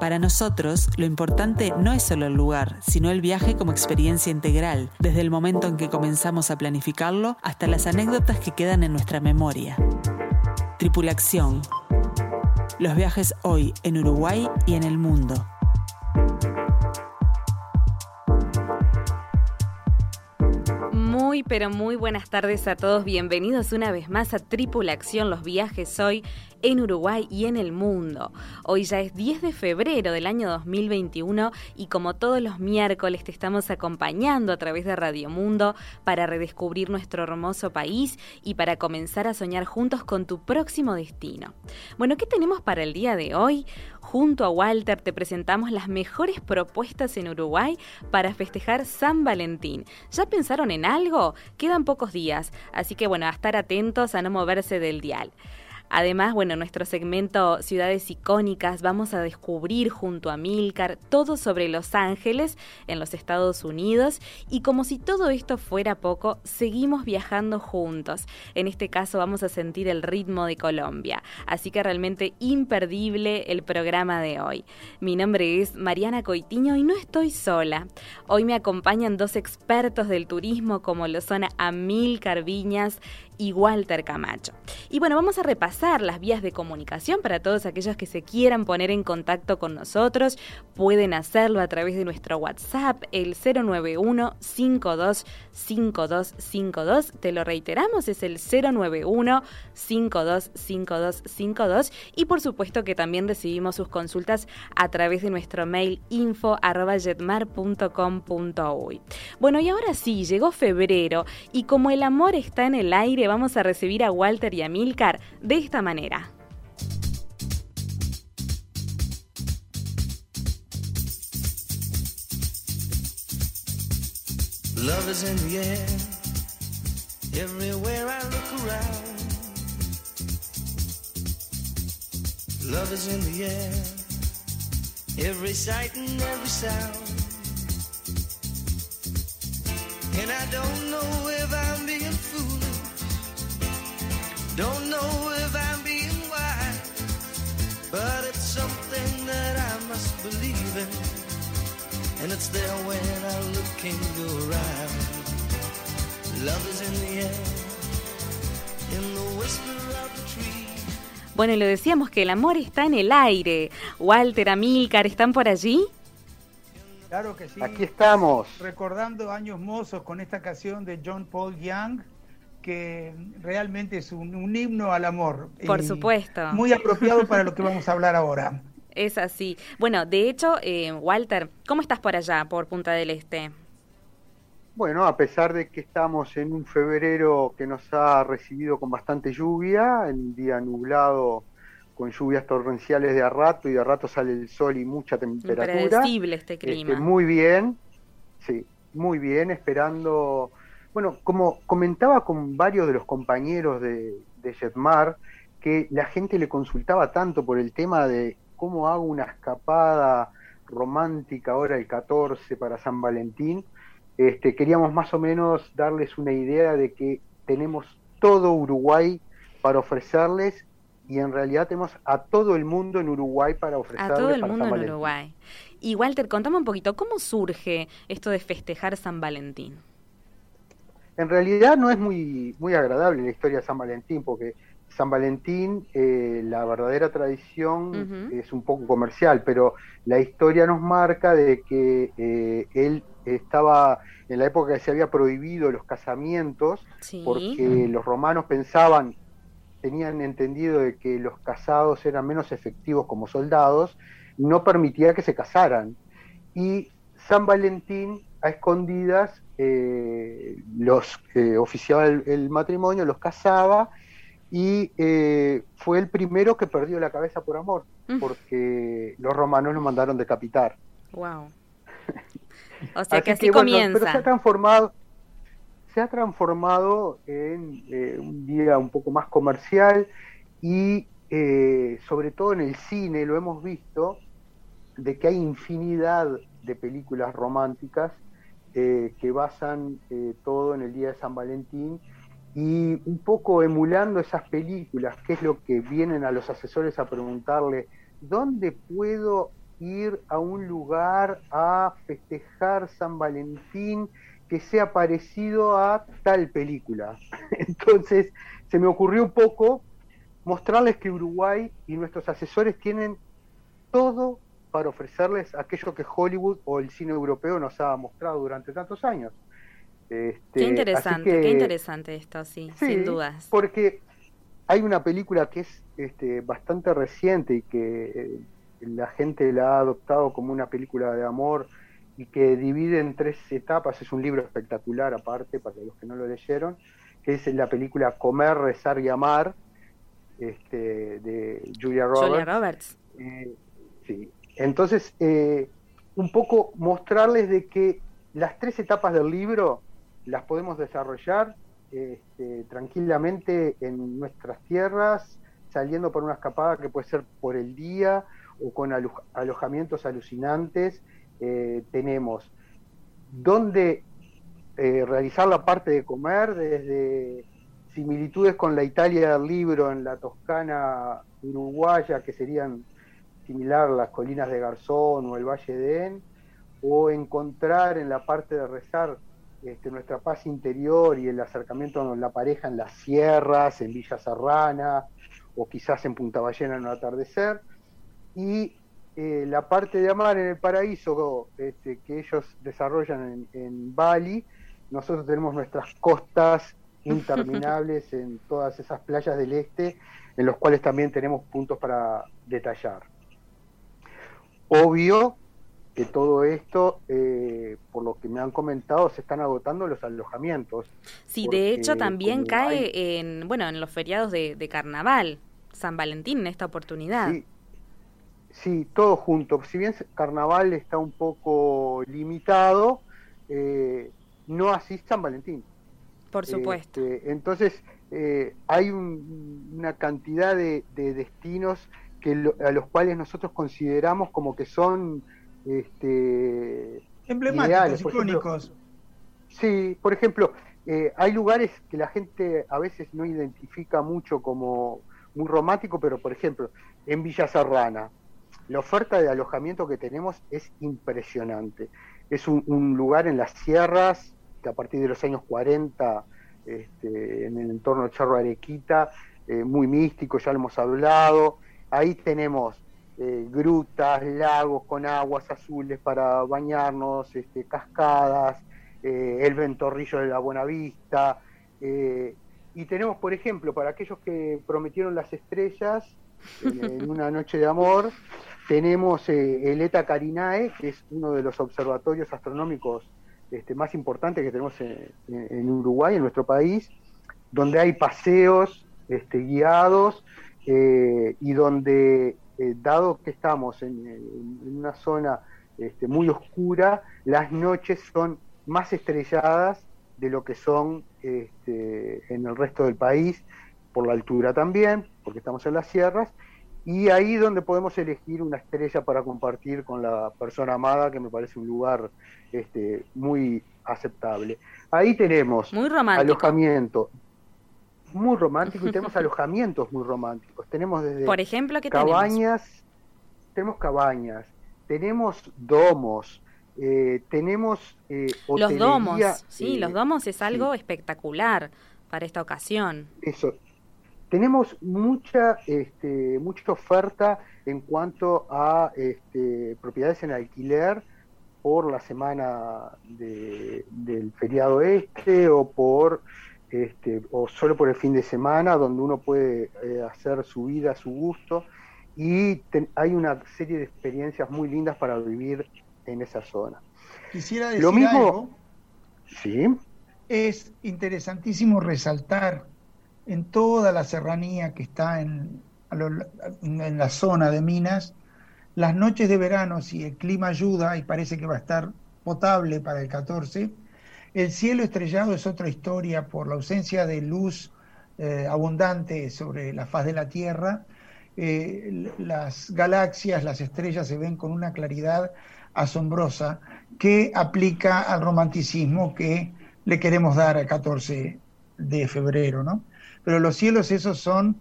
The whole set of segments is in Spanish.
Para nosotros, lo importante no es solo el lugar, sino el viaje como experiencia integral, desde el momento en que comenzamos a planificarlo hasta las anécdotas que quedan en nuestra memoria. Tripulación. Los viajes hoy en Uruguay y en el mundo. Muy, pero muy buenas tardes a todos. Bienvenidos una vez más a Tripulación, los viajes hoy en Uruguay y en el mundo. Hoy ya es 10 de febrero del año 2021 y como todos los miércoles te estamos acompañando a través de Radio Mundo para redescubrir nuestro hermoso país y para comenzar a soñar juntos con tu próximo destino. Bueno, ¿qué tenemos para el día de hoy? Junto a Walter te presentamos las mejores propuestas en Uruguay para festejar San Valentín. ¿Ya pensaron en algo? Quedan pocos días, así que bueno, a estar atentos a no moverse del dial. Además, bueno, en nuestro segmento Ciudades icónicas vamos a descubrir junto a Milcar todo sobre Los Ángeles en los Estados Unidos y como si todo esto fuera poco, seguimos viajando juntos. En este caso vamos a sentir el ritmo de Colombia, así que realmente imperdible el programa de hoy. Mi nombre es Mariana Coitiño y no estoy sola. Hoy me acompañan dos expertos del turismo como lo son Amilcar Viñas y Walter Camacho. Y bueno, vamos a repasar las vías de comunicación para todos aquellos que se quieran poner en contacto con nosotros. Pueden hacerlo a través de nuestro WhatsApp, el 091 525252. Te lo reiteramos, es el 091 525252. Y por supuesto que también recibimos sus consultas a través de nuestro mail info.jetmar.com.uy. Bueno, y ahora sí, llegó febrero y como el amor está en el aire, vamos a recibir a Walter y a Milcar de esta manera. Love is in the air, everywhere I look around. Love is in the air, every sight and every sound. And I don't know if I'm being foolish, don't know if I'm being wise, but it's something that I must believe in. And it's there when I look in your eyes. Love is in the air, in the whisper of the tree. Bueno, y lo decíamos que el amor está en el aire. Walter, Amilcar, ¿están por allí? Claro que sí. Aquí estamos. Recordando años mozos con esta canción de John Paul Young, que realmente es un, un himno al amor. Por supuesto. Muy apropiado para lo que vamos a hablar ahora. Es así. Bueno, de hecho, eh, Walter, ¿cómo estás por allá, por Punta del Este? Bueno, a pesar de que estamos en un febrero que nos ha recibido con bastante lluvia, en un día nublado con lluvias torrenciales de a rato y de a rato sale el sol y mucha temperatura. Impredecible este clima. Este, muy bien, sí, muy bien, esperando. Bueno, como comentaba con varios de los compañeros de, de Jetmar, que la gente le consultaba tanto por el tema de cómo hago una escapada romántica ahora el 14 para San Valentín. Este, queríamos más o menos darles una idea de que tenemos todo Uruguay para ofrecerles y en realidad tenemos a todo el mundo en Uruguay para A ofrecerles todo el para mundo en. Uruguay. Y Walter, contame un poquito, ¿cómo surge esto de festejar San Valentín? En realidad no es muy, muy agradable la historia de San Valentín, porque San Valentín, eh, la verdadera tradición es un poco comercial, pero la historia nos marca de que eh, él estaba en la época que se había prohibido los casamientos, Sí. porque los romanos pensaban, tenían entendido de que los casados eran menos efectivos como soldados, no permitía que se casaran. Y San Valentín, a escondidas, eh, los eh, oficiaba el, el matrimonio, los casaba, y eh, fue el primero que perdió la cabeza por amor, Mm. porque los romanos lo mandaron decapitar. Wow. O sea que así bueno, pero se comienza. ha transformado, se ha transformado en eh, un día un poco más comercial y eh, sobre todo en el cine lo hemos visto de que hay infinidad de películas románticas eh, que basan todo en el día de San Valentín y un poco emulando esas películas, que es lo que vienen a los asesores a preguntarle, ¿dónde puedo ir a un lugar a festejar San Valentín que sea parecido a tal película. Entonces, se me ocurrió un poco mostrarles que Uruguay y nuestros asesores tienen todo para ofrecerles aquello que Hollywood o el cine europeo nos ha mostrado durante tantos años. Este, qué interesante, qué interesante esto, sí, sin dudas. Porque hay una película que es este, bastante reciente y que eh, la gente la ha adoptado como una película de amor y que divide en tres etapas, es un libro espectacular aparte para los que no lo leyeron, que es la película Comer, Rezar y Amar, este, de Julia Roberts. Julia Roberts. Eh, sí. Entonces, eh, un poco mostrarles de que las tres etapas del libro las podemos desarrollar este, tranquilamente en nuestras tierras, saliendo por una escapada que puede ser por el día o con alojamientos alucinantes eh, tenemos donde eh, realizar la parte de comer, desde similitudes con la Italia del libro en la Toscana uruguaya, que serían similar las colinas de Garzón o el Valle de En, o encontrar en la parte de rezar este, nuestra paz interior y el acercamiento con la pareja en las sierras, en Villa Serrana, o quizás en Punta Ballena en un atardecer, y eh, la parte de Amar en el Paraíso este, que ellos desarrollan en, Bali, nosotros tenemos nuestras costas interminables en todas esas playas del este, en los cuales también tenemos puntos para detallar. Obvio que todo esto, eh, por lo que me han comentado, se están agotando los alojamientos. Sí, de hecho también cae en, bueno, en los feriados de, de carnaval, San Valentín en esta oportunidad. Sí, Sí, todo junto. Si bien Carnaval está un poco limitado, eh, no así San Valentín. Por supuesto. Este, entonces, eh, hay una cantidad de, destinos que a los cuales nosotros consideramos como que son este, emblemáticos, icónicos. Sí, por ejemplo, eh, hay lugares que la gente a veces no identifica mucho como muy romántico, pero por ejemplo, en Villa Serrana, la oferta de alojamiento que tenemos es impresionante. Es un, lugar en las sierras que a partir de los años 40, este, en el entorno de Charro Arequita, eh, muy místico, ya lo hemos hablado. Ahí tenemos eh, grutas, lagos con aguas azules para bañarnos, este, cascadas, eh, el ventorrillo de la Buenavista. y tenemos, por ejemplo, para aquellos que prometieron las estrellas en una noche de amor, tenemos eh, el ETA Carinae, que es uno de los observatorios astronómicos este, más importantes que tenemos en, Uruguay, en nuestro país, donde hay paseos este, guiados eh, y donde, eh, dado que estamos en, una zona este, muy oscura, las noches son más estrelladas de lo que son este, en el resto del país, por la altura también, porque estamos en las sierras, y ahí donde podemos elegir una estrella para compartir con la persona amada, que me parece un lugar este, muy aceptable. Ahí tenemos alojamiento muy romántico y tenemos alojamientos muy románticos. Tenemos desde Por ejemplo, ¿qué cabañas, tenemos? cabañas, tenemos domos, eh, tenemos eh, los domos, sí, los eh, domos es algo espectacular para esta ocasión. Eso, tenemos mucha, este, mucha oferta en cuanto a este, propiedades en alquiler por la semana del feriado este o por este, o solo por el fin de semana donde uno puede eh, hacer su vida a su gusto y hay una serie de experiencias muy lindas para vivir en esa zona. Quisiera decir Lo mismo, algo. Sí. Es interesantísimo resaltar en toda la serranía que está en, en la zona de Minas, las noches de verano, si el clima ayuda y parece que va a estar potable para el 14, El cielo estrellado es otra historia por la ausencia de luz eh, abundante sobre la faz de la Tierra. Eh, las galaxias, las estrellas se ven con una claridad asombrosa que aplica al romanticismo que le queremos dar al 14 de febrero, ¿no? Pero los cielos esos son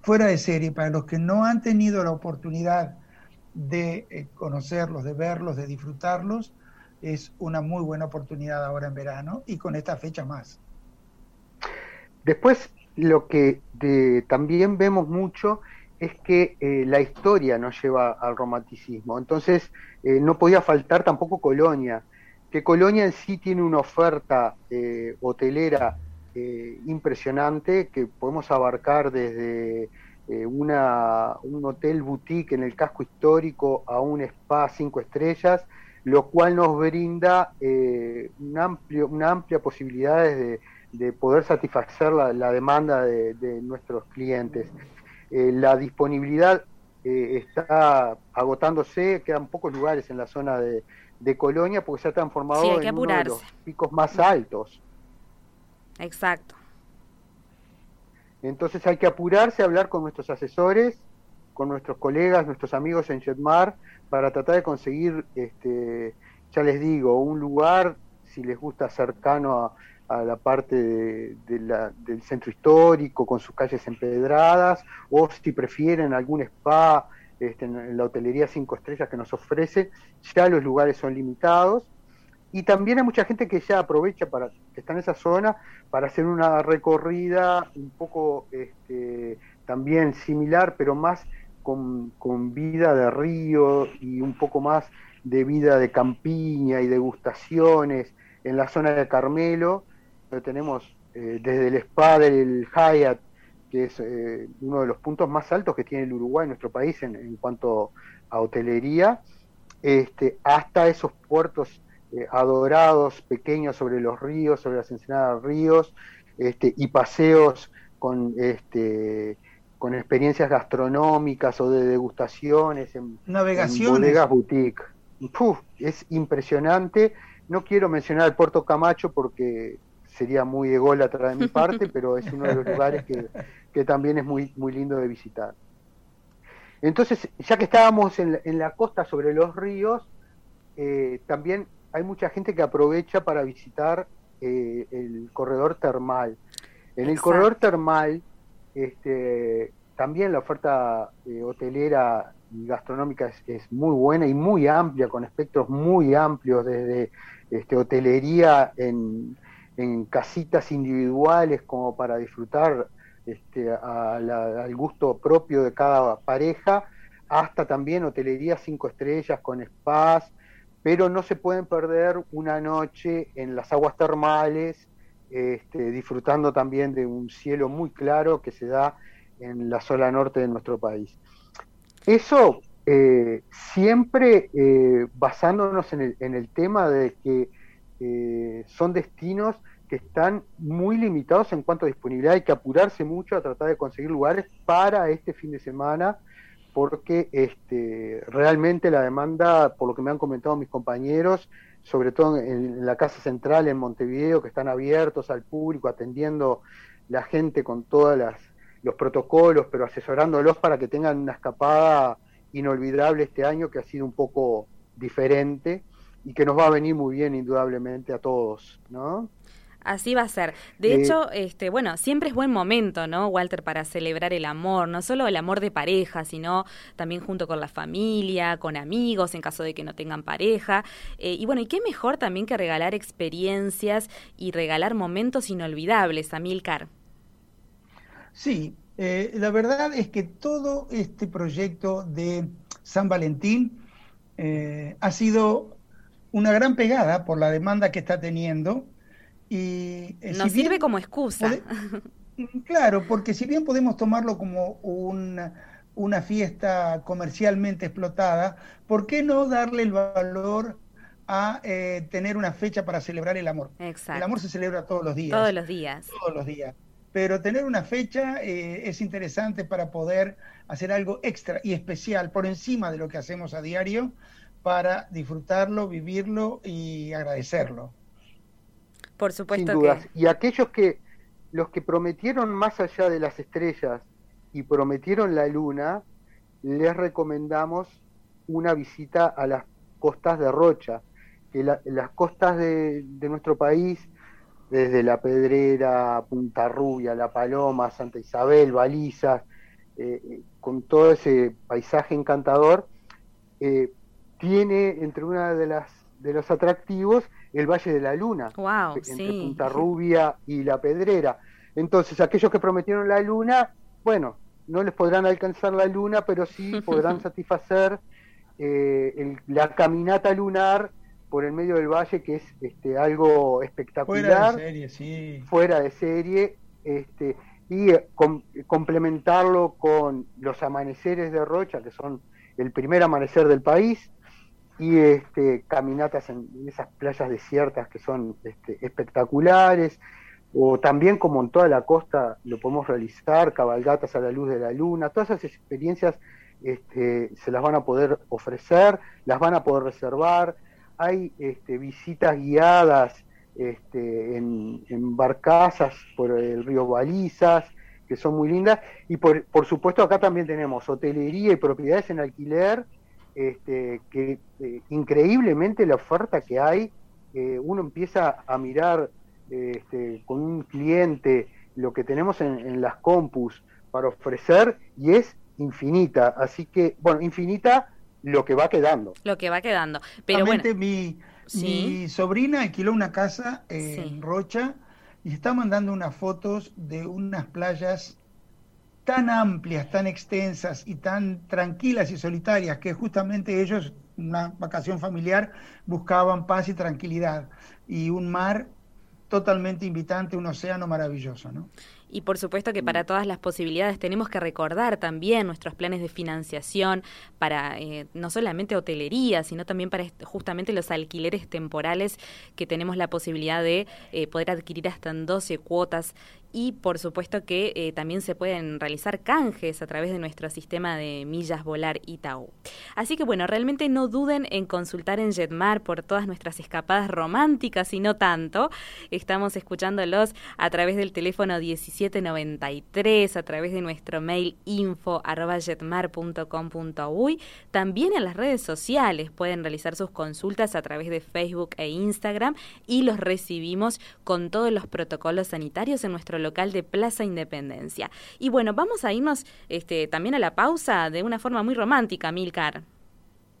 fuera de serie para los que no han tenido la oportunidad de eh, conocerlos, de verlos, de disfrutarlos, es una muy buena oportunidad ahora en verano y con esta fecha más. Después, lo que también vemos mucho es que eh, la historia nos lleva al romanticismo. Entonces, eh, no podía faltar tampoco Colonia, que Colonia en sí tiene una oferta hotelera impresionante que podemos abarcar desde eh, una, un hotel boutique en el casco histórico a un spa cinco estrellas, lo cual nos brinda eh, un amplio, una amplia posibilidad de, poder satisfacer la, demanda de, nuestros clientes. Eh, la disponibilidad está agotándose, quedan pocos lugares en la zona de, Colonia porque se ha transformado en uno de los picos más altos. Exacto. Entonces hay que apurarse a hablar con nuestros asesores, con nuestros colegas, nuestros amigos en Jetmar, para tratar de conseguir, este, ya les digo, un lugar, si les gusta, cercano a, la parte del centro histórico, con sus calles empedradas, o si prefieren algún spa este, en la hotelería cinco estrellas que nos ofrece, ya los lugares son limitados. Y también hay mucha gente que ya aprovecha para que está en esa zona para hacer una recorrida un poco este, también similar, pero más con, vida de río y un poco más de vida de campiña y degustaciones en la zona de Carmelo, donde tenemos eh, desde el spa del Hyatt, que es eh, uno de los puntos más altos que tiene el Uruguay, nuestro país, en, cuanto a hotelería, este, hasta esos puertos eh, adorados pequeños sobre los ríos, sobre las ensenadas ríos, este, y paseos con, este, con experiencias gastronómicas o de degustaciones en, Navegaciones. bodegas boutique. es impresionante. No quiero mencionar el Puerto Camacho porque sería muy ególatra de mi parte, pero es uno de los lugares que, también es muy, muy lindo de visitar. Entonces, ya que estábamos en la, costa sobre los ríos, eh, también hay mucha gente que aprovecha para visitar eh, el corredor termal. En el corredor termal, este, también la oferta eh, hotelera y gastronómica es, muy buena y muy amplia, con espectros muy amplios, desde este, hotelería en, casitas individuales como para disfrutar este, al gusto propio de cada pareja, hasta también hotelería cinco estrellas con spas, pero no se pueden perder una noche en las aguas termales, este, disfrutando también de un cielo muy claro que se da en la zona norte de nuestro país. Eso eh, siempre eh, basándonos en el, tema de que eh, son destinos que están muy limitados en cuanto a disponibilidad, hay que apurarse mucho a tratar de conseguir lugares para este fin de semana porque este, realmente la demanda, por lo que me han comentado mis compañeros, sobre todo en, la Casa Central en Montevideo, que están abiertos al público, atendiendo la gente con todos los protocolos, pero asesorándolos para que tengan una escapada inolvidable este año, que ha sido un poco diferente y que nos va a venir muy bien indudablemente a todos, ¿no? Así va a ser. De eh, hecho, este, bueno, siempre es buen momento, ¿no, Walter, para celebrar el amor, no solo el amor de pareja, sino también junto con la familia, con amigos, en caso de que no tengan pareja. Eh, y bueno, y qué mejor también que regalar experiencias y regalar momentos inolvidables, Amilcar. Sí, eh, la verdad es que todo este proyecto de San Valentín ha sido una gran pegada por la demanda que está teniendo y, eh, Nos sirve como excusa. claro, porque si bien podemos tomarlo como una, fiesta comercialmente explotada, ¿por qué no darle el valor a eh, tener una fecha para celebrar el amor? Exacto. El amor se celebra todos los días. Todos los días. Todos los días. Pero tener una fecha eh, es interesante para poder hacer algo extra y especial por encima de lo que hacemos a diario para disfrutarlo, vivirlo y agradecerlo. Por supuesto. Sin dudas. Y aquellos que, los que prometieron más allá de las estrellas y prometieron la luna, les recomendamos una visita a las costas de Rocha, que las costas de, nuestro país, desde La Pedrera, Punta Rubia, La Paloma, Santa Isabel, Balizas, eh, con todo ese paisaje encantador, eh, tiene entre una de las de los atractivos el Valle de la Luna, entre Punta Rubia y La Pedrera. Entonces, aquellos que prometieron la luna, bueno, no les podrán alcanzar la luna, pero sí podrán satisfacer eh, la caminata lunar por el medio del valle, que es este, algo espectacular. Fuera de serie, sí. Fuera de serie. Este, y eh, complementarlo con los amaneceres de Rocha, que son el primer amanecer del país, y este, caminatas en esas playas desiertas que son este, espectaculares, o también como en toda la costa lo podemos realizar, cabalgatas a la luz de la luna, todas esas experiencias este, se las van a poder ofrecer, las van a poder reservar, hay este, visitas guiadas este, en, en, barcazas por el río Balizas, que son muy lindas, y por, por supuesto acá también tenemos hotelería y propiedades en alquiler, este, que eh, increíblemente la oferta que hay, eh, uno empieza a mirar este, con un cliente lo que tenemos en, las compus para ofrecer y es infinita. Así que, bueno, infinita lo que va quedando. Lo que va quedando. Pero bueno. Mi, mi sobrina alquiló una casa en Rocha y está mandando unas fotos de unas playas tan amplias, tan extensas y tan tranquilas y solitarias que justamente ellos, una vacación familiar, buscaban paz y tranquilidad y un mar totalmente invitante, un océano maravilloso, ¿no? Y por supuesto que para mm. todas las posibilidades tenemos que recordar también nuestros planes de financiación para eh, no solamente hotelería, sino también para justamente los alquileres temporales que tenemos la posibilidad de eh, poder adquirir hasta en 12 cuotas y por supuesto que eh, también se pueden realizar canjes a través de nuestro sistema de millas volar Itaú. Así que bueno, realmente no duden en consultar en Jetmar por todas nuestras escapadas románticas y no tanto. Estamos escuchándolos a través del teléfono 1793, a través de nuestro mail info También en las redes sociales pueden realizar sus consultas a través de Facebook e Instagram y los recibimos con todos los protocolos sanitarios en nuestro local de Plaza Independencia. Y bueno, vamos a irnos este, también a la pausa de una forma muy romántica, Milcar.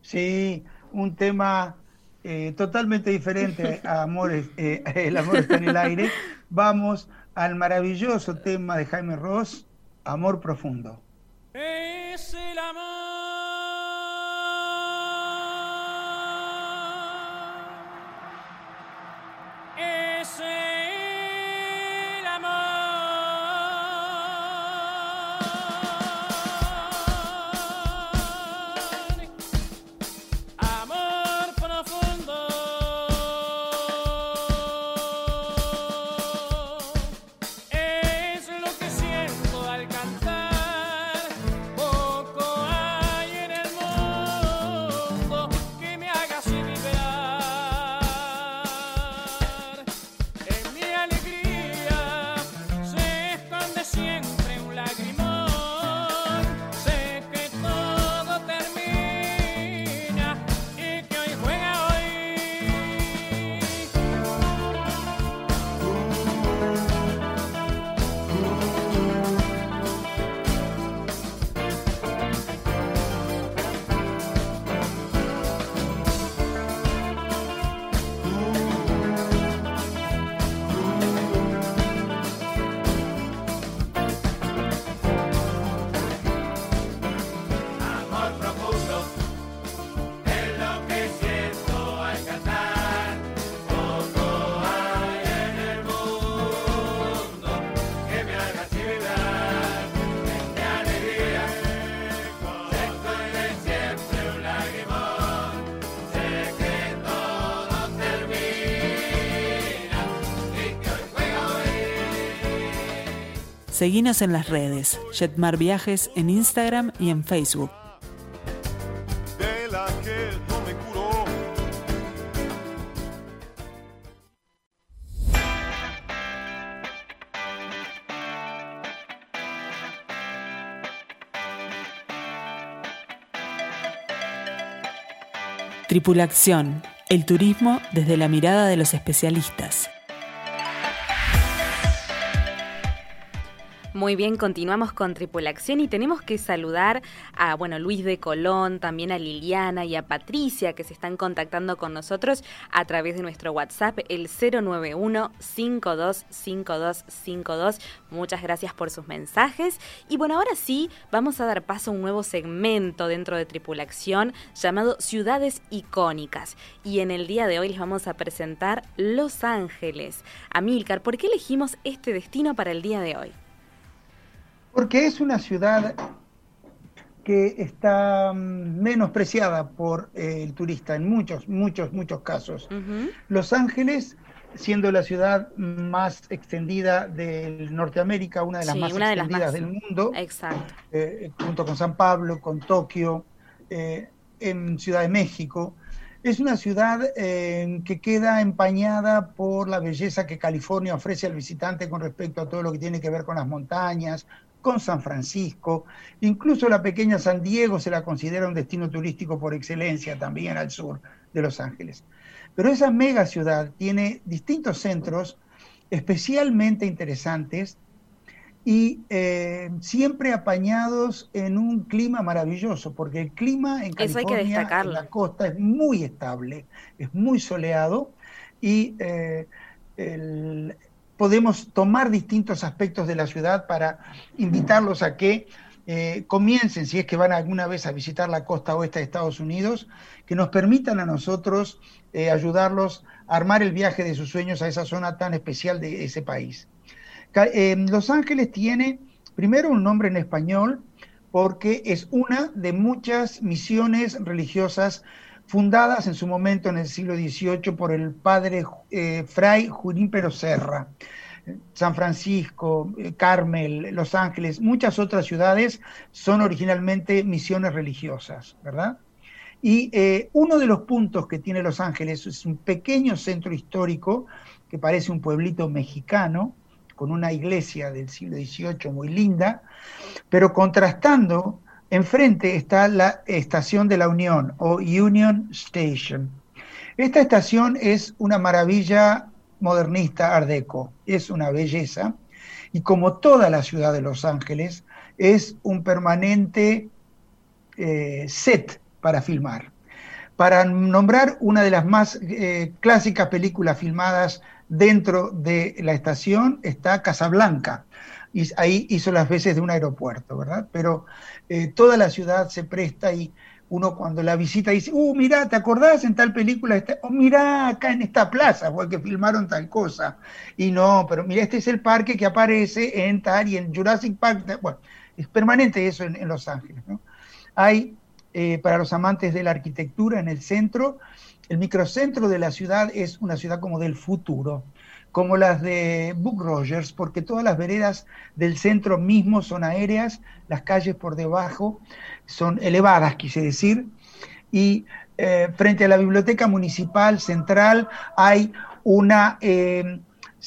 Sí, un tema eh, totalmente diferente a Amores, eh, El amor está en el aire. Vamos al maravilloso tema de Jaime Ross, Amor Profundo. Es el amor Seguinos en las redes, Jetmar Viajes en Instagram y en Facebook. Tripulación, el turismo desde la mirada de los especialistas. Muy bien, continuamos con Tripulación y tenemos que saludar a bueno Luis de Colón, también a Liliana y a Patricia que se están contactando con nosotros a través de nuestro WhatsApp el 091 525252. Muchas gracias por sus mensajes y bueno, ahora sí vamos a dar paso a un nuevo segmento dentro de Tripulación llamado Ciudades icónicas y en el día de hoy les vamos a presentar Los Ángeles. Amílcar, ¿por qué elegimos este destino para el día de hoy? Porque es una ciudad que está mm, menospreciada por eh, el turista en muchos, muchos, muchos casos. Los Ángeles, siendo la ciudad más extendida de Norteamérica, una de las más extendidas del mundo, eh, junto con San Pablo, con Tokio, eh, en Ciudad de México, es una ciudad que queda empañada por la belleza que California ofrece al visitante con respecto a todo lo que tiene que ver con las montañas, con San Francisco, incluso la pequeña San Diego se la considera un destino turístico por excelencia también al sur de Los Ángeles. Pero esa mega ciudad tiene distintos centros especialmente interesantes y eh, siempre apañados en un clima maravilloso, porque el clima en California, en la costa, es muy estable, es muy soleado y eh, el, podemos tomar distintos aspectos de la ciudad para invitarlos a que eh, comiencen, si es que van alguna vez a visitar la costa oeste de Estados Unidos, que nos permitan a nosotros eh, ayudarlos a armar el viaje de sus sueños a esa zona tan especial de ese país. Eh, Los Ángeles tiene primero un nombre en español porque es una de muchas misiones religiosas fundadas en su momento en el siglo XVIII por el padre eh, Fray Junípero Serra. San Francisco, eh, Carmel, Los Ángeles, muchas otras ciudades son originalmente misiones religiosas, ¿verdad? Y eh, uno de los puntos que tiene Los Ángeles es un pequeño centro histórico que parece un pueblito mexicano, con una iglesia del siglo XVIII muy linda, pero contrastando Enfrente está la estación de la Unión o Union Station. Esta estación es una maravilla modernista art deco, es una belleza y como toda la ciudad de Los Ángeles es un permanente eh, set para filmar. Para nombrar una de las más eh, clásicas películas filmadas dentro de la estación está Casablanca, y ahí hizo las veces de un aeropuerto, ¿verdad? Pero eh, toda la ciudad se presta y uno cuando la visita dice, uh, mira, ¿te acordás en tal película? Este, oh, mira, acá en esta plaza fue que filmaron tal cosa. Y no, pero mira, este es el parque que aparece en tal y en Jurassic Park. Bueno, es permanente eso en, Los Ángeles, ¿no? Hay, eh, para los amantes de la arquitectura, en el centro, el microcentro de la ciudad es una ciudad como del futuro como las de Book Rogers, porque todas las veredas del centro mismo son aéreas, las calles por debajo son elevadas, quise decir, y eh, frente a la biblioteca municipal central hay una, eh,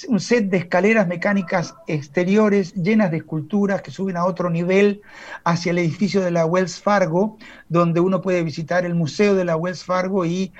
un set de escaleras mecánicas exteriores llenas de esculturas que suben a otro nivel hacia el edificio de la Wells Fargo, donde uno puede visitar el museo de la Wells Fargo y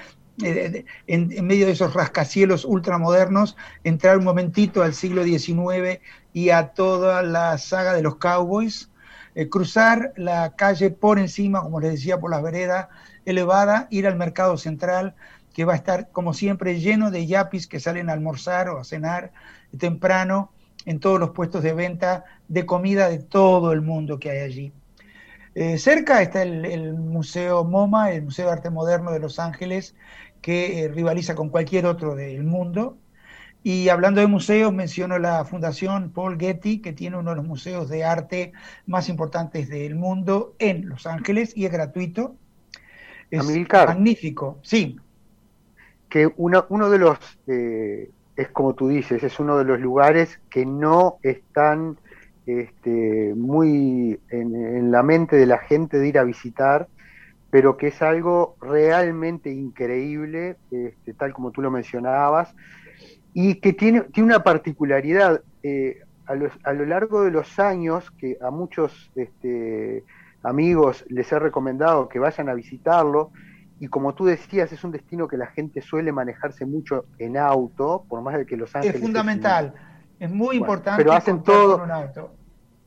eh, en, medio de esos rascacielos ultramodernos, entrar un momentito al siglo XIX y a toda la saga de los cowboys, eh, cruzar la calle por encima, como les decía, por la vereda elevada, ir al mercado central, que va a estar, como siempre, lleno de yapis que salen a almorzar o a cenar temprano en todos los puestos de venta de comida de todo el mundo que hay allí. Eh, cerca está el, el, Museo MoMA, el Museo de Arte Moderno de Los Ángeles, que eh, rivaliza con cualquier otro del mundo. Y hablando de museos, menciono la Fundación Paul Getty, que tiene uno de los museos de arte más importantes del mundo en Los Ángeles y es gratuito. Es magnífico, sí. Que uno, uno de los, eh, es como tú dices, es uno de los lugares que no están este, muy en, la mente de la gente de ir a visitar pero que es algo realmente increíble, este, tal como tú lo mencionabas, y que tiene, tiene una particularidad. Eh, a, lo largo de los años, que a muchos este, amigos les he recomendado que vayan a visitarlo, y como tú decías, es un destino que la gente suele manejarse mucho en auto, por más de que Los Ángeles... Es fundamental, es, muy importante. Pero hacen todo...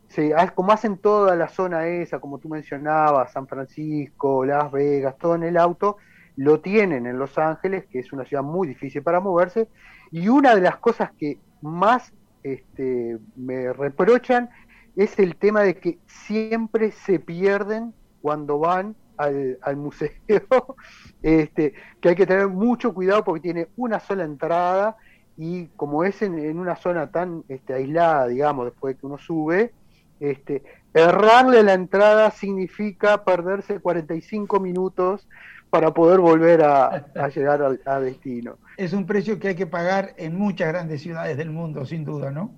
Sí, como hacen toda la zona esa, como tú mencionabas, San Francisco, Las Vegas, todo en el auto, lo tienen en Los Ángeles, que es una ciudad muy difícil para moverse, y una de las cosas que más este, me reprochan es el tema de que siempre se pierden cuando van al, museo, este, que hay que tener mucho cuidado porque tiene una sola entrada y como es en, una zona tan este, aislada, digamos, después de que uno sube, este, errarle la entrada significa perderse 45 minutos para poder volver a, llegar a destino. Es un precio que hay que pagar en muchas grandes ciudades del mundo, sin duda, ¿no?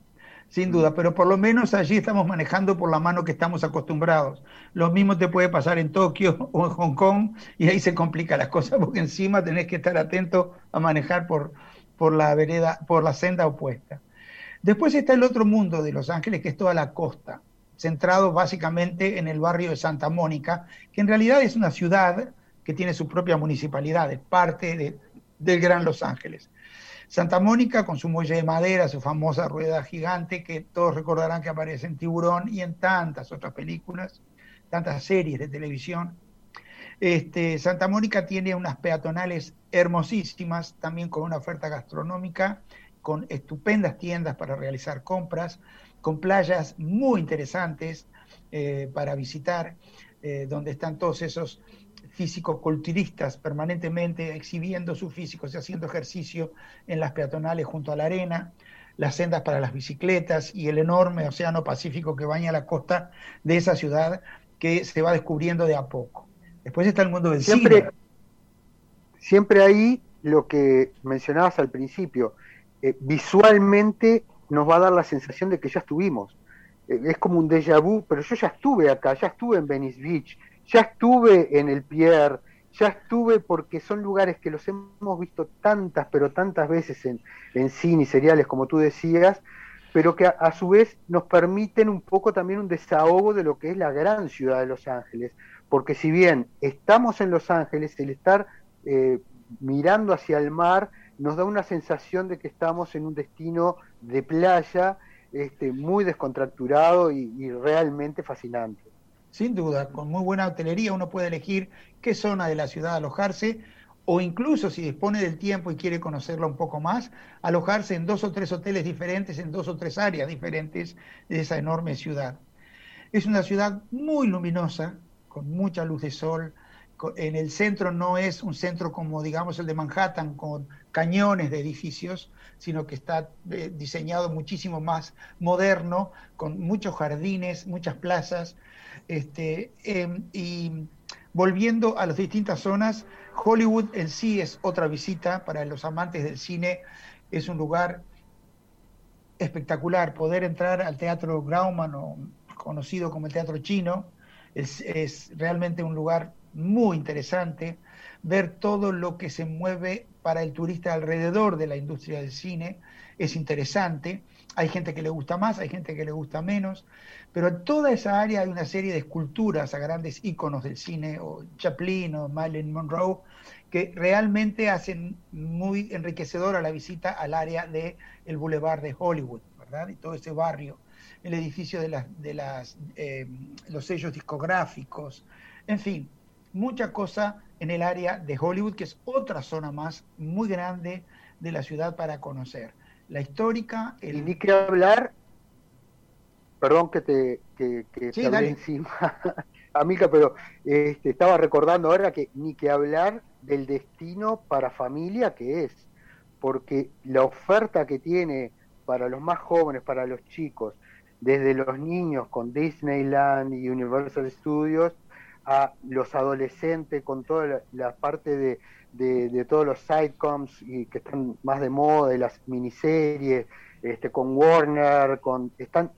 sin duda, pero por lo menos allí estamos manejando por la mano que estamos acostumbrados. Lo mismo te puede pasar en Tokio o en Hong Kong y ahí se complica las cosas porque encima tenés que estar atento a manejar por, por la vereda, por la senda opuesta. Después está el otro mundo de Los Ángeles, que es toda la costa, centrado básicamente en el barrio de Santa Mónica, que en realidad es una ciudad que tiene su propia municipalidad, es parte de, del Gran Los Ángeles. Santa Mónica con su muelle de madera, su famosa rueda gigante, que todos recordarán que aparece en Tiburón y en tantas otras películas, tantas series de televisión. Este, Santa Mónica tiene unas peatonales hermosísimas, también con una oferta gastronómica, con estupendas tiendas para realizar compras, con playas muy interesantes eh, para visitar, eh, donde están todos esos físico-culturistas permanentemente exhibiendo su físico, y haciendo ejercicio en las peatonales junto a la arena, las sendas para las bicicletas y el enorme océano Pacífico que baña la costa de esa ciudad que se va descubriendo de a poco. Después está el mundo del siempre, cine. Siempre ahí lo que mencionabas al principio, eh, visualmente nos va a dar la sensación de que ya estuvimos. Eh, es como un déjà vu, pero yo ya estuve acá, ya estuve en Venice Beach, ya estuve en el Pierre, ya estuve porque son lugares que los hemos visto tantas, pero tantas veces en, en cine y seriales, como tú decías, pero que a, su vez nos permiten un poco también un desahogo de lo que es la gran ciudad de Los Ángeles. Porque si bien estamos en Los Ángeles, el estar eh, mirando hacia el mar nos da una sensación de que estamos en un destino de playa este, muy descontracturado y realmente fascinante. Sin duda, con muy buena hotelería uno puede elegir qué zona de la ciudad alojarse o incluso si dispone del tiempo y quiere conocerlo un poco más, alojarse en dos o tres hoteles diferentes, en dos o tres áreas diferentes de esa enorme ciudad. Es una ciudad muy luminosa, con mucha luz de sol. En el centro no es un centro como digamos el de Manhattan, con cañones de edificios, sino que está eh, diseñado muchísimo más moderno, con muchos jardines, muchas plazas, este, em, y volviendo a las distintas zonas, Hollywood en sí es otra visita para los amantes del cine, es un lugar espectacular. Poder entrar al Teatro Grauman, conocido como el Teatro Chino, es, realmente un lugar muy interesante. Ver todo lo que se mueve para el turista alrededor de la industria del cine es interesante. Hay gente que le gusta más, hay gente que le gusta menos. Pero en toda esa área hay una serie de esculturas a grandes íconos del cine, o Chaplin o Marilyn Monroe, que realmente hacen muy enriquecedora la visita al área del el Boulevard de Hollywood, ¿verdad? Y todo ese barrio, el edificio de, las, de las, eh, los sellos discográficos, en fin, mucha cosa en el área de Hollywood, que es otra zona más muy grande de la ciudad para conocer. La histórica... El... Y ni que hablar perdón que te, que, que te encima, amiga, pero este, estaba recordando ahora que ni que hablar del destino para familia que es, porque la oferta que tiene para los más jóvenes, para los chicos, desde los niños con Disneyland y Universal Studios, a los adolescentes con toda la, parte de, de, todos los sitcoms y que están más de moda, de las miniseries, este, con Warner, con están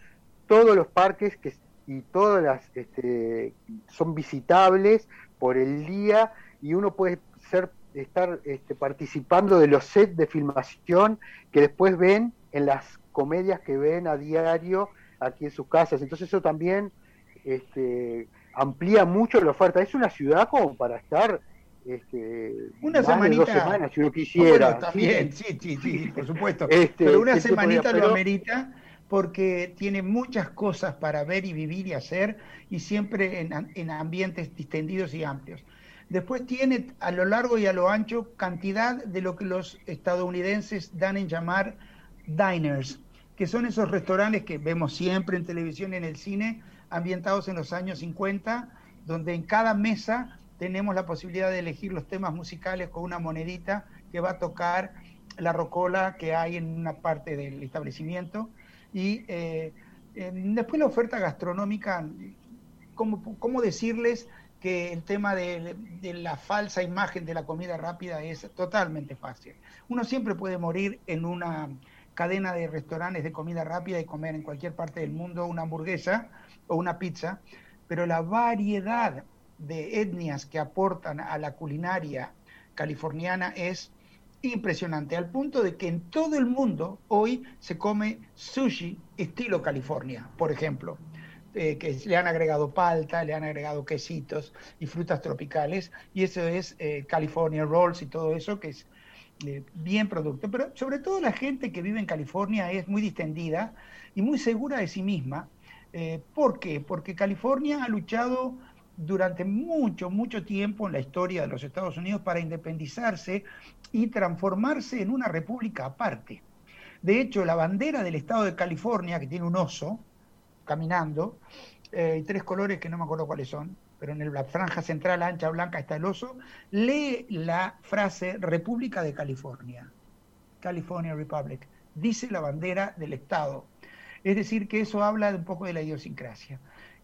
todos los parques que, y todas las este, son visitables por el día y uno puede ser estar este, participando de los sets de filmación que después ven en las comedias que ven a diario aquí en sus casas. Entonces eso también este, amplía mucho la oferta. Es una ciudad como para estar Este, una semanita. dos semanas, si uno quisiera. Bueno, también, sí, sí, sí, por supuesto. Este, pero una ¿qué te podría- semanita lo amerita porque tiene muchas cosas para ver y vivir y hacer y siempre en, en ambientes distendidos y amplios. Después tiene a lo largo y a lo ancho cantidad de lo que los estadounidenses dan en llamar diners, que son esos restaurantes que vemos siempre en televisión y en el cine, ambientados en los años 50, donde en cada mesa tenemos la posibilidad de elegir los temas musicales con una monedita que va a tocar la rocola que hay en una parte del establecimiento. Y eh, después la oferta gastronómica, ¿cómo, cómo decirles que el tema de la falsa imagen de la comida rápida es totalmente fácil? Uno siempre puede morir en una cadena de restaurantes de comida rápida y comer en cualquier parte del mundo una hamburguesa o una pizza, pero la variedad de etnias que aportan a la culinaria californiana es impresionante, al punto de que en todo el mundo hoy se come sushi estilo California, por ejemplo, eh, que le han agregado palta, le han agregado quesitos y frutas tropicales, y eso es eh, California Rolls y todo eso, que es bien producto. Pero sobre todo la gente que vive en California es muy distendida y muy segura de sí misma. Eh, ¿Por qué? Porque California ha luchado durante mucho, mucho tiempo en la historia de los Estados Unidos para independizarse y transformarse en una república aparte. De hecho, la bandera del estado de California, que tiene un oso caminando, eh, y tres colores que no me acuerdo cuáles son, pero en la franja central ancha blanca está el oso, lee la frase República de California, California Republic, dice la bandera del estado. Es decir, que eso habla de un poco de la idiosincrasia.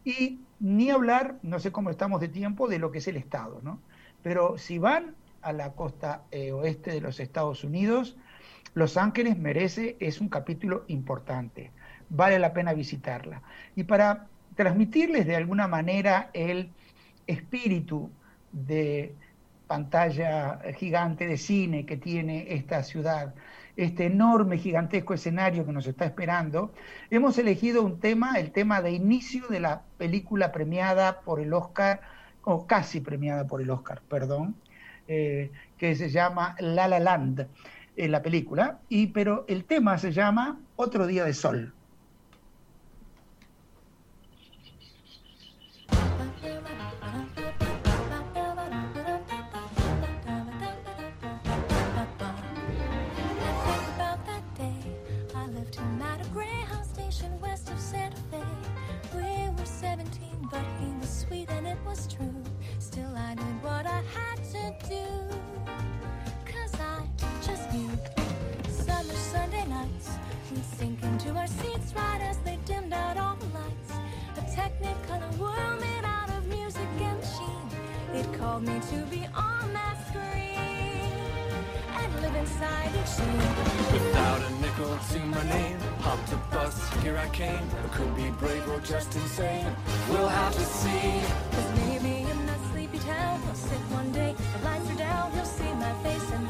Y ni hablar, no sé cómo estamos de tiempo, de lo que es el Estado, ¿no? Pero si van a la costa eh, oeste de los Estados Unidos, Los Ángeles merece, es un capítulo importante, vale la pena visitarla. Y para transmitirles de alguna manera el espíritu de pantalla gigante de cine que tiene esta ciudad, este enorme, gigantesco escenario que nos está esperando, hemos elegido un tema, el tema de inicio de la película premiada por el Oscar, o casi premiada por el Oscar, perdón, eh, que se llama La La Land, en la película, y, pero el tema se llama Otro Día de Sol. We'd sink into our seats right as they dimmed out all the lights. A technicolor world made out of music and sheen. It called me to be on that screen and live inside each scene. Without a nickel to my name, hopped a bus, here I came. I could be brave or just insane. We'll have to see. Cause maybe in that sleepy town he'll sit one day, the lights are down, he'll see my face and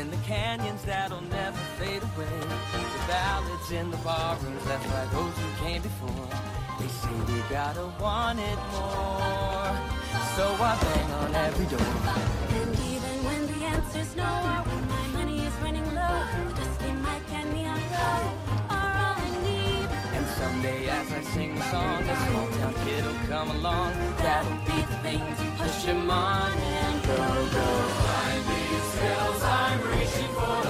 in the canyons that'll never fade away. The ballads in the barrooms left by those who came before. They say we gotta want it more. So I bang on every door. And even when the answer's no, or when my money is running low, the dusty mic and neon glow are all I need. And someday as I sing the song, a small town kid'll come along. That'll be the thing to push him on and go, go. Climb these hills, I'm reaching for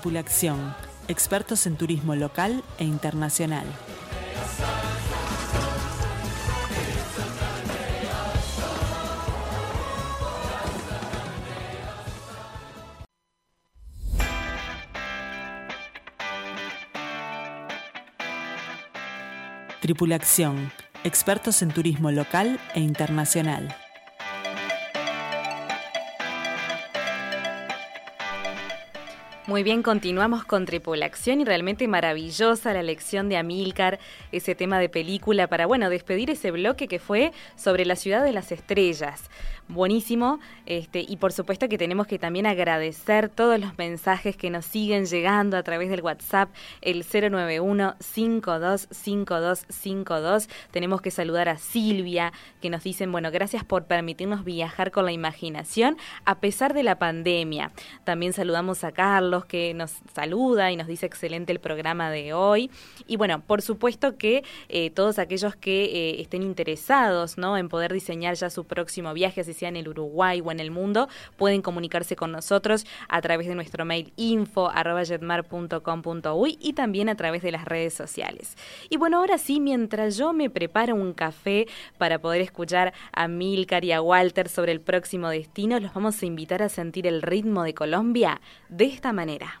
Tripulación, expertos en turismo local e internacional. Tripulación, expertos en turismo local e internacional. Muy bien, continuamos con Tripulación y realmente maravillosa la lección de Amílcar, ese tema de película para, bueno, despedir ese bloque que fue sobre la ciudad de las estrellas. Buenísimo, este, y por supuesto que tenemos que también agradecer todos los mensajes que nos siguen llegando a través del WhatsApp, el 091-525252. Tenemos que saludar a Silvia, que nos dicen, bueno, gracias por permitirnos viajar con la imaginación a pesar de la pandemia. También saludamos a Carlos, que nos saluda y nos dice excelente el programa de hoy. Y bueno, por supuesto que eh, todos aquellos que eh, estén interesados ¿no? en poder diseñar ya su próximo viaje, si en el Uruguay o en el mundo, pueden comunicarse con nosotros a través de nuestro mail info y también a través de las redes sociales. Y bueno, ahora sí, mientras yo me preparo un café para poder escuchar a Milcar y a Walter sobre el próximo destino, los vamos a invitar a sentir el ritmo de Colombia de esta manera.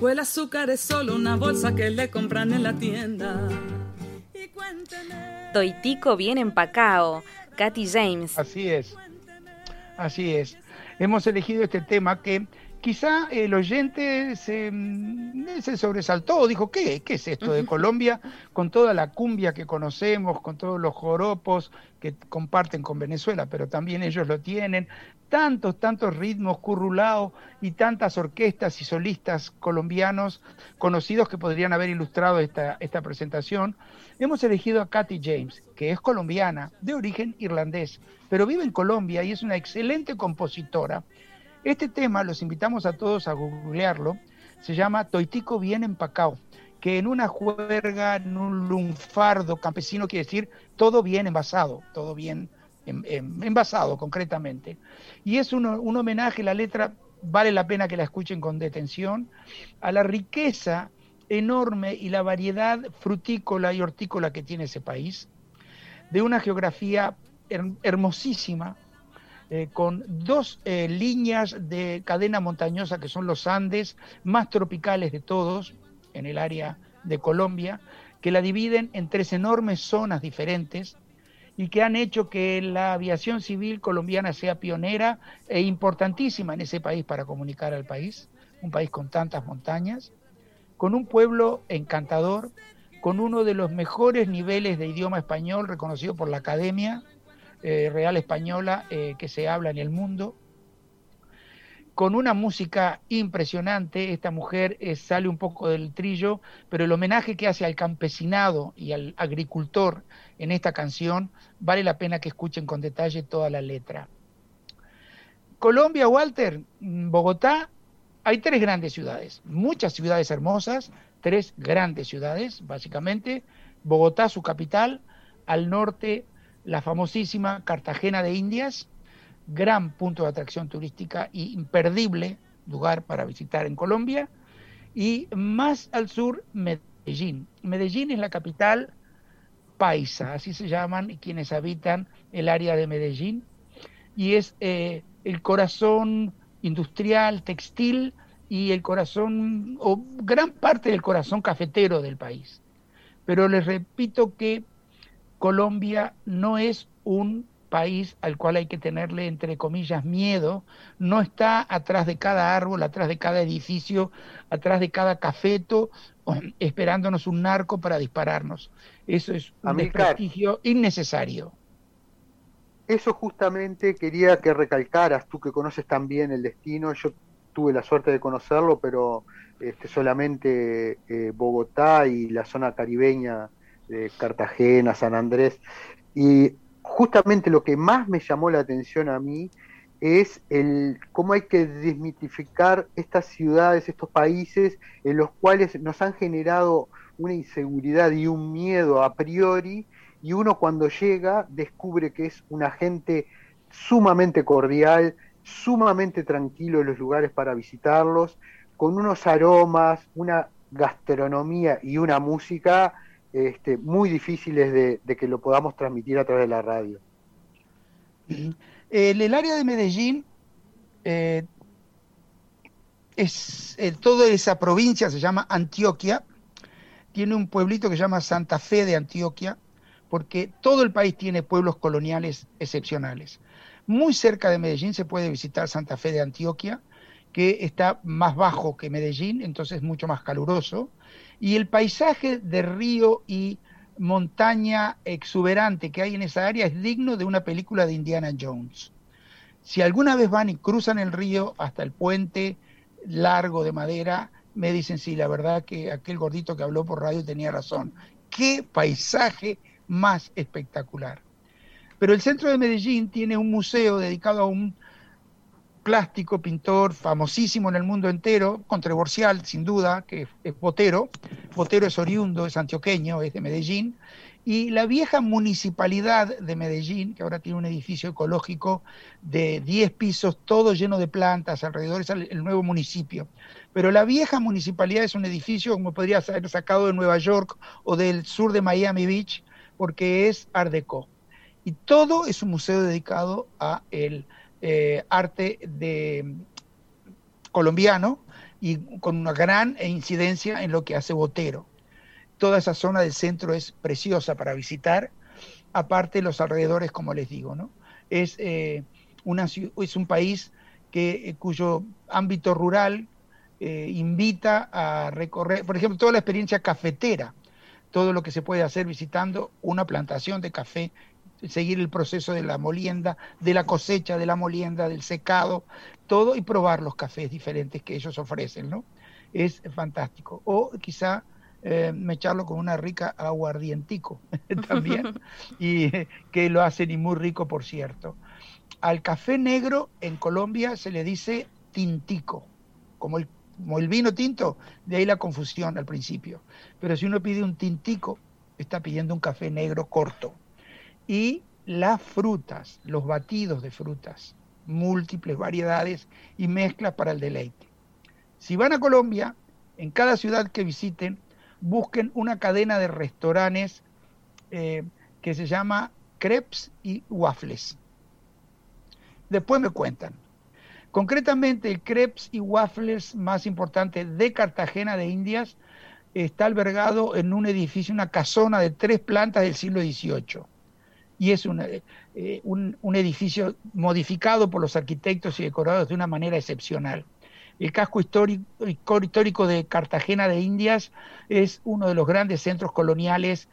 o el azúcar es solo una bolsa que le compran en la tienda. Y cuénteme. Toitico bien empacao, Katy James. Así es, así es. Hemos elegido este tema que quizá el oyente se, mm, se sobresaltó, dijo, ¿qué? ¿Qué es esto de Colombia? Con toda la cumbia que conocemos, con todos los joropos que comparten con Venezuela, pero también ellos lo tienen, tantos, tantos ritmos currulados y tantas orquestas y solistas colombianos conocidos que podrían haber ilustrado esta, esta presentación. Hemos elegido a Katy James, que es colombiana, de origen irlandés, pero vive en Colombia y es una excelente compositora. Este tema, los invitamos a todos a googlearlo, se llama Toitico bien empacao, que en una juerga, en un lunfardo campesino quiere decir todo bien envasado, todo bien en- en- envasado concretamente. Y es un, un homenaje, la letra vale la pena que la escuchen con detención, a la riqueza enorme y la variedad frutícola y hortícola que tiene ese país, de una geografía her- hermosísima, eh, con dos eh, líneas de cadena montañosa que son los Andes, más tropicales de todos, en el área de Colombia, que la dividen en tres enormes zonas diferentes y que han hecho que la aviación civil colombiana sea pionera e importantísima en ese país para comunicar al país, un país con tantas montañas, con un pueblo encantador, con uno de los mejores niveles de idioma español reconocido por la Academia eh, Real Española eh, que se habla en el mundo, con una música impresionante. Esta mujer eh, sale un poco del trillo, pero el homenaje que hace al campesinado y al agricultor en esta canción vale la pena que escuchen con detalle toda la letra. Colombia, Walter, Bogotá, hay tres grandes ciudades, muchas ciudades hermosas, tres grandes ciudades, básicamente. Bogotá, su capital, al norte la famosísima Cartagena de Indias, gran punto de atracción turística y imperdible lugar para visitar en Colombia, y más al sur Medellín. Medellín es la capital paisa, así se llaman quienes habitan el área de Medellín, y es eh, el corazón industrial, textil y el corazón, o gran parte del corazón cafetero del país. Pero les repito que Colombia no es un país al cual hay que tenerle, entre comillas, miedo, no está atrás de cada árbol, atrás de cada edificio, atrás de cada cafeto, esperándonos un narco para dispararnos. Eso es un Amilcar. desprestigio innecesario. Eso justamente quería que recalcaras, tú que conoces tan bien el destino, yo tuve la suerte de conocerlo, pero este, solamente eh, Bogotá y la zona caribeña de Cartagena, San Andrés, y justamente lo que más me llamó la atención a mí es el cómo hay que desmitificar estas ciudades, estos países en los cuales nos han generado una inseguridad y un miedo a priori, y uno cuando llega descubre que es una gente sumamente cordial, sumamente tranquilo en los lugares para visitarlos, con unos aromas, una gastronomía y una música este, muy difíciles de, de que lo podamos transmitir a través de la radio. El, el área de Medellín, eh, es, eh, toda esa provincia se llama Antioquia, tiene un pueblito que se llama Santa Fe de Antioquia, porque todo el país tiene pueblos coloniales excepcionales. Muy cerca de Medellín se puede visitar Santa Fe de Antioquia, que está más bajo que Medellín, entonces mucho más caluroso, y el paisaje de río y montaña exuberante que hay en esa área es digno de una película de Indiana Jones. Si alguna vez van y cruzan el río hasta el puente largo de madera, me dicen, sí, la verdad que aquel gordito que habló por radio tenía razón. Qué paisaje más espectacular. Pero el centro de Medellín tiene un museo dedicado a un plástico, pintor famosísimo en el mundo entero, controversial sin duda, que es Botero. Botero es oriundo, es antioqueño, es de Medellín. Y la vieja municipalidad de Medellín, que ahora tiene un edificio ecológico de 10 pisos, todo lleno de plantas alrededor, es el nuevo municipio. Pero la vieja municipalidad es un edificio como podría ser sacado de Nueva York o del sur de Miami Beach, porque es Art Deco. Y todo es un museo dedicado a el eh, arte de colombiano y con una gran incidencia en lo que hace Botero. Toda esa zona del centro es preciosa para visitar, aparte los alrededores, como les digo, ¿no? Es, eh, un país que, eh, cuyo ámbito rural invita a recorrer, por ejemplo, toda la experiencia cafetera, todo lo que se puede hacer visitando una plantación de café seguir el proceso de la molienda, de la cosecha de la molienda, del secado, todo y probar los cafés diferentes que ellos ofrecen, ¿no? Es fantástico. O quizá eh, mecharlo con una rica aguardientico también, y que lo hacen y muy rico, por cierto. Al café negro en Colombia se le dice tintico, como el, como el vino tinto, de ahí la confusión al principio. Pero si uno pide un tintico, está pidiendo un café negro corto y las frutas, los batidos de frutas, múltiples variedades y mezclas para el deleite. Si van a Colombia, en cada ciudad que visiten, busquen una cadena de restaurantes eh, que se llama Crepes y Waffles. Después me cuentan. Concretamente, el Crepes y Waffles más importante de Cartagena de Indias está albergado en un edificio, una casona de tres plantas del siglo XVIII y es un, eh, un, un, edificio modificado por los arquitectos y decorados de una manera excepcional. El casco histórico, histórico de Cartagena de Indias es uno de los grandes centros coloniales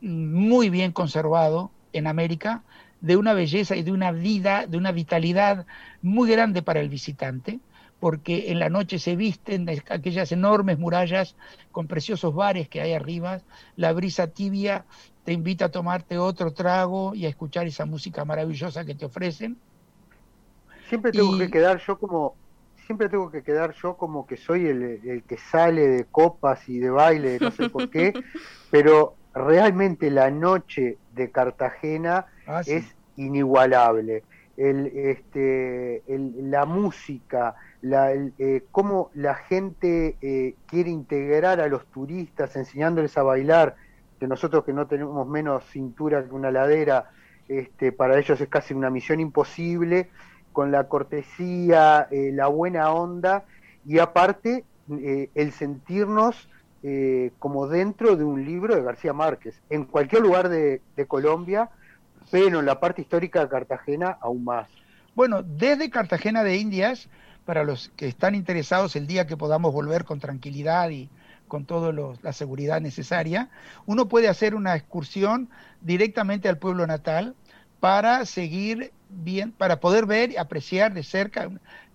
muy bien conservado en América, de una belleza y de una vida, de una vitalidad muy grande para el visitante, porque en la noche se visten aquellas enormes murallas con preciosos bares que hay arriba, la brisa tibia te invita a tomarte otro trago y a escuchar esa música maravillosa que te ofrecen. Siempre tengo y... que quedar yo como siempre tengo que quedar yo como que soy el, el, que sale de copas y de baile, no sé por qué, pero realmente la noche de Cartagena ah, sí. es inigualable. El, este, el, la música, la, eh, cómo la gente eh, quiere integrar a los turistas, enseñándoles a bailar, que nosotros que no tenemos menos cintura que una ladera, este, para ellos es casi una misión imposible, con la cortesía, eh, la buena onda y aparte eh, el sentirnos como dentro de un libro de García Márquez. En cualquier lugar de, de Colombia Pero en la parte histórica de Cartagena aún más. Bueno, desde Cartagena de Indias, para los que están interesados el día que podamos volver con tranquilidad y con toda la seguridad necesaria, uno puede hacer una excursión directamente al pueblo natal para seguir bien, para poder ver y apreciar de cerca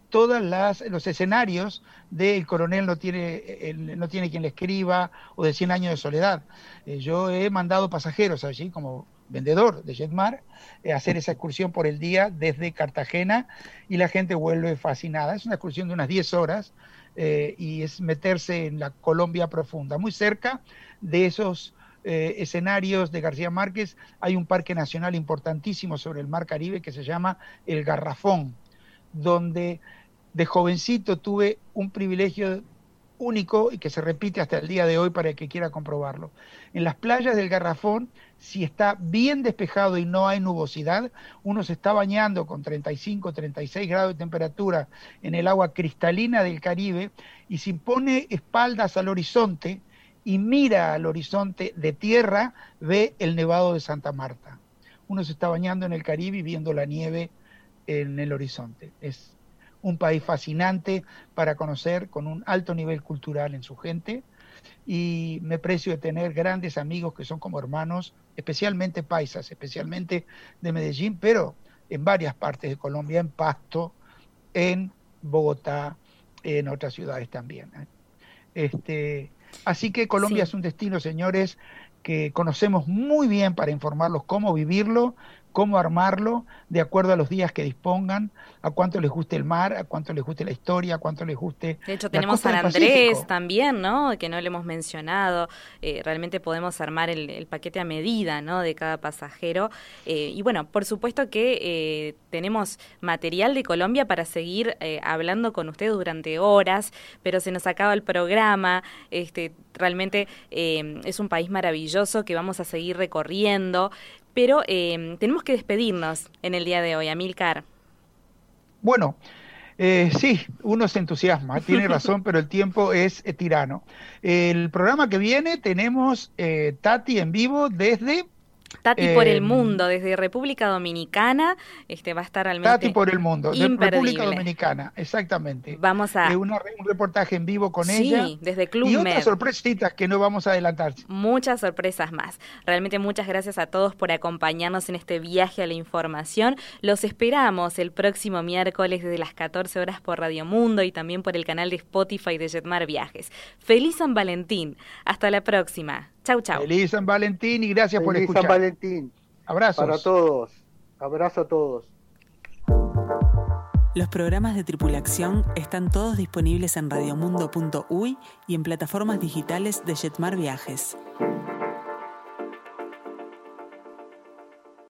todos los escenarios del coronel no tiene, el- no tiene quien le escriba o de 100 años de soledad. Eh, yo he mandado pasajeros allí como vendedor de Jetmar eh, hacer esa excursión por el día desde Cartagena y la gente vuelve fascinada. Es una excursión de unas 10 horas eh, y es meterse en la Colombia profunda. Muy cerca de esos eh, escenarios de García Márquez hay un parque nacional importantísimo sobre el Mar Caribe que se llama El Garrafón, donde de jovencito tuve un privilegio único y que se repite hasta el día de hoy para el que quiera comprobarlo. En las playas del Garrafón, si está bien despejado y no hay nubosidad, uno se está bañando con 35, 36 grados de temperatura en el agua cristalina del Caribe y si pone espaldas al horizonte y mira al horizonte de tierra, ve el nevado de Santa Marta. Uno se está bañando en el Caribe y viendo la nieve en el horizonte. Es un país fascinante para conocer, con un alto nivel cultural en su gente, y me precio de tener grandes amigos que son como hermanos, especialmente paisas, especialmente de Medellín, pero en varias partes de Colombia, en Pasto, en Bogotá, en otras ciudades también. ¿eh? Este, así que Colombia Sí. es un destino, señores, que conocemos muy bien para informarlos cómo vivirlo, cómo armarlo, de acuerdo a los días que dispongan, a cuánto les guste el mar, a cuánto les guste la historia, a cuánto les guste. De hecho, la tenemos San Andrés también, ¿no? Que no le hemos mencionado. Eh, realmente podemos armar el, el paquete a medida, ¿no? De cada pasajero. Eh, y bueno, por supuesto que eh, tenemos material de Colombia para seguir eh, hablando con ustedes durante horas, pero se nos acaba el programa. Este, realmente es un país maravilloso que vamos a seguir recorriendo. Pero eh, tenemos que despedirnos en el día de hoy, Amilcar. Bueno, eh, sí, uno se entusiasma, tiene razón, pero el tiempo es eh, tirano. El programa que viene tenemos eh, Tati en vivo desde Tati por el Eh, mundo, desde República Dominicana, este va a estar realmente Tati por el mundo, de. República Dominicana, exactamente. Vamos a Eh, una- un reportaje en vivo con sí, ella desde Club y Med. otras sorpresitas que no vamos a adelantar. Muchas sorpresas más. Realmente muchas gracias a todos por acompañarnos en este viaje a la información. Los esperamos el próximo miércoles desde las 14 horas por Radio Mundo y también por el canal de Spotify de Jetmar Viajes. Feliz San Valentín. Hasta la próxima. Chau, chau. Feliz San Valentín y gracias por Feliz escuchar. San Valentín. Abrazos. Para todos. Abrazo a todos. Los programas de tripulación están todos disponibles en radiomundo.uy y en plataformas digitales de Jetmar Viajes.